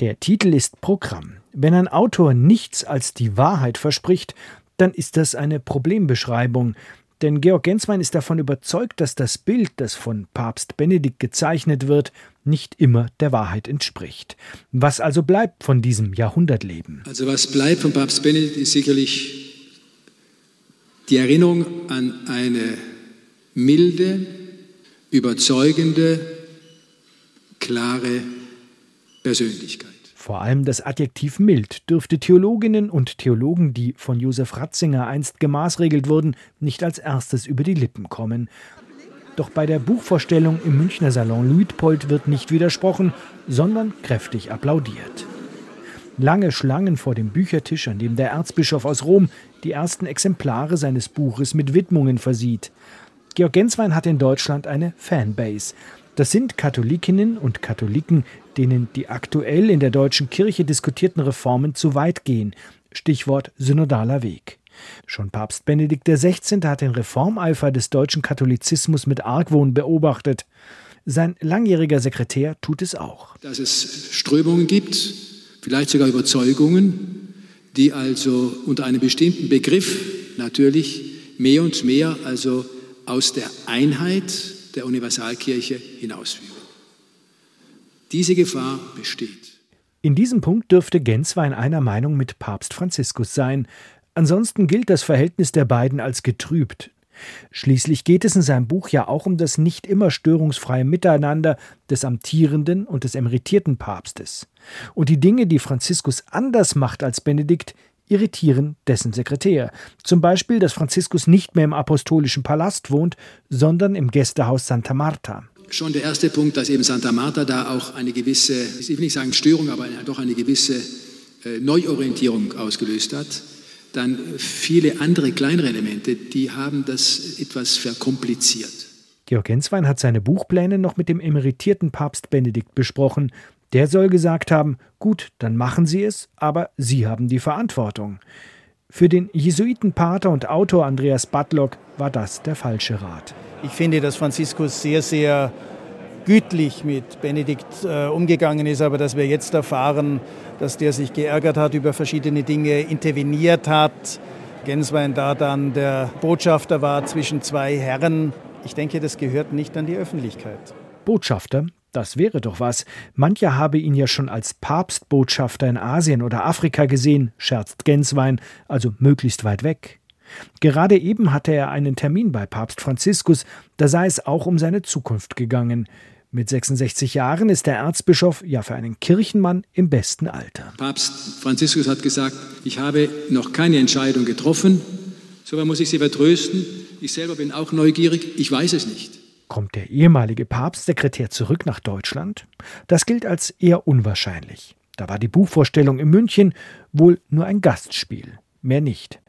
Der Titel ist Programm. Wenn ein Autor nichts als die Wahrheit verspricht, dann ist das eine Problembeschreibung. Denn Georg Genswein ist davon überzeugt, dass das Bild, das von Papst Benedikt gezeichnet wird, nicht immer der Wahrheit entspricht. Was also bleibt von diesem Jahrhundertleben? Also was bleibt von Papst Benedikt ist sicherlich die Erinnerung an eine milde, überzeugende, klare Persönlichkeit. Vor allem das Adjektiv mild dürfte Theologinnen und Theologen, die von Josef Ratzinger einst gemaßregelt wurden, nicht als erstes über die Lippen kommen. Doch bei der Buchvorstellung im Münchner Salon Luitpold wird nicht widersprochen, sondern kräftig applaudiert. Lange Schlangen vor dem Büchertisch, an dem der Erzbischof aus Rom die ersten Exemplare seines Buches mit Widmungen versieht. Georg Genswein hat in Deutschland eine Fanbase. Das sind Katholikinnen und Katholiken, denen die aktuell in der deutschen Kirche diskutierten Reformen zu weit gehen. Stichwort synodaler Weg. Schon Papst Benedikt XVI. hat den Reformeifer des deutschen Katholizismus mit Argwohn beobachtet. Sein langjähriger Sekretär tut es auch. Dass es Strömungen gibt, vielleicht sogar Überzeugungen, die also unter einem bestimmten Begriff natürlich mehr und mehr also aus der Einheit der Universalkirche hinausführen. Diese Gefahr besteht. In diesem Punkt dürfte Genswein einer Meinung mit Papst Franziskus sein. Ansonsten gilt das Verhältnis der beiden als getrübt. Schließlich geht es in seinem Buch ja auch um das nicht immer störungsfreie Miteinander des amtierenden und des emeritierten Papstes. Und die Dinge, die Franziskus anders macht als Benedikt, irritieren dessen Sekretär. Zum Beispiel, dass Franziskus nicht mehr im apostolischen Palast wohnt, sondern im Gästehaus Santa Marta schon der erste Punkt, dass eben Santa Marta da auch eine gewisse, ich will nicht sagen Störung, aber doch eine gewisse äh, Neuorientierung ausgelöst hat. Dann viele andere kleinere Elemente, die haben das etwas verkompliziert. Georg Genswein hat seine Buchpläne noch mit dem emeritierten Papst Benedikt besprochen. Der soll gesagt haben, gut, dann machen Sie es, aber Sie haben die Verantwortung. Für den Jesuitenpater und Autor Andreas Badlock war das der falsche Rat. Ich finde, dass Franziskus sehr, sehr gütlich mit Benedikt äh, umgegangen ist, aber dass wir jetzt erfahren, dass der sich geärgert hat über verschiedene Dinge, interveniert hat, Genswein da dann der Botschafter war zwischen zwei Herren. Ich denke, das gehört nicht an die Öffentlichkeit. Botschafter, das wäre doch was. Mancher habe ihn ja schon als Papstbotschafter in Asien oder Afrika gesehen, scherzt Genswein, also möglichst weit weg. Gerade eben hatte er einen Termin bei Papst Franziskus, da sei es auch um seine Zukunft gegangen. Mit 66 Jahren ist der Erzbischof ja für einen Kirchenmann im besten Alter. Papst Franziskus hat gesagt, ich habe noch keine Entscheidung getroffen, so muss ich Sie vertrösten. Ich selber bin auch neugierig, ich weiß es nicht. Kommt der ehemalige Papstsekretär zurück nach Deutschland? Das gilt als eher unwahrscheinlich. Da war die Buchvorstellung in München wohl nur ein Gastspiel, mehr nicht.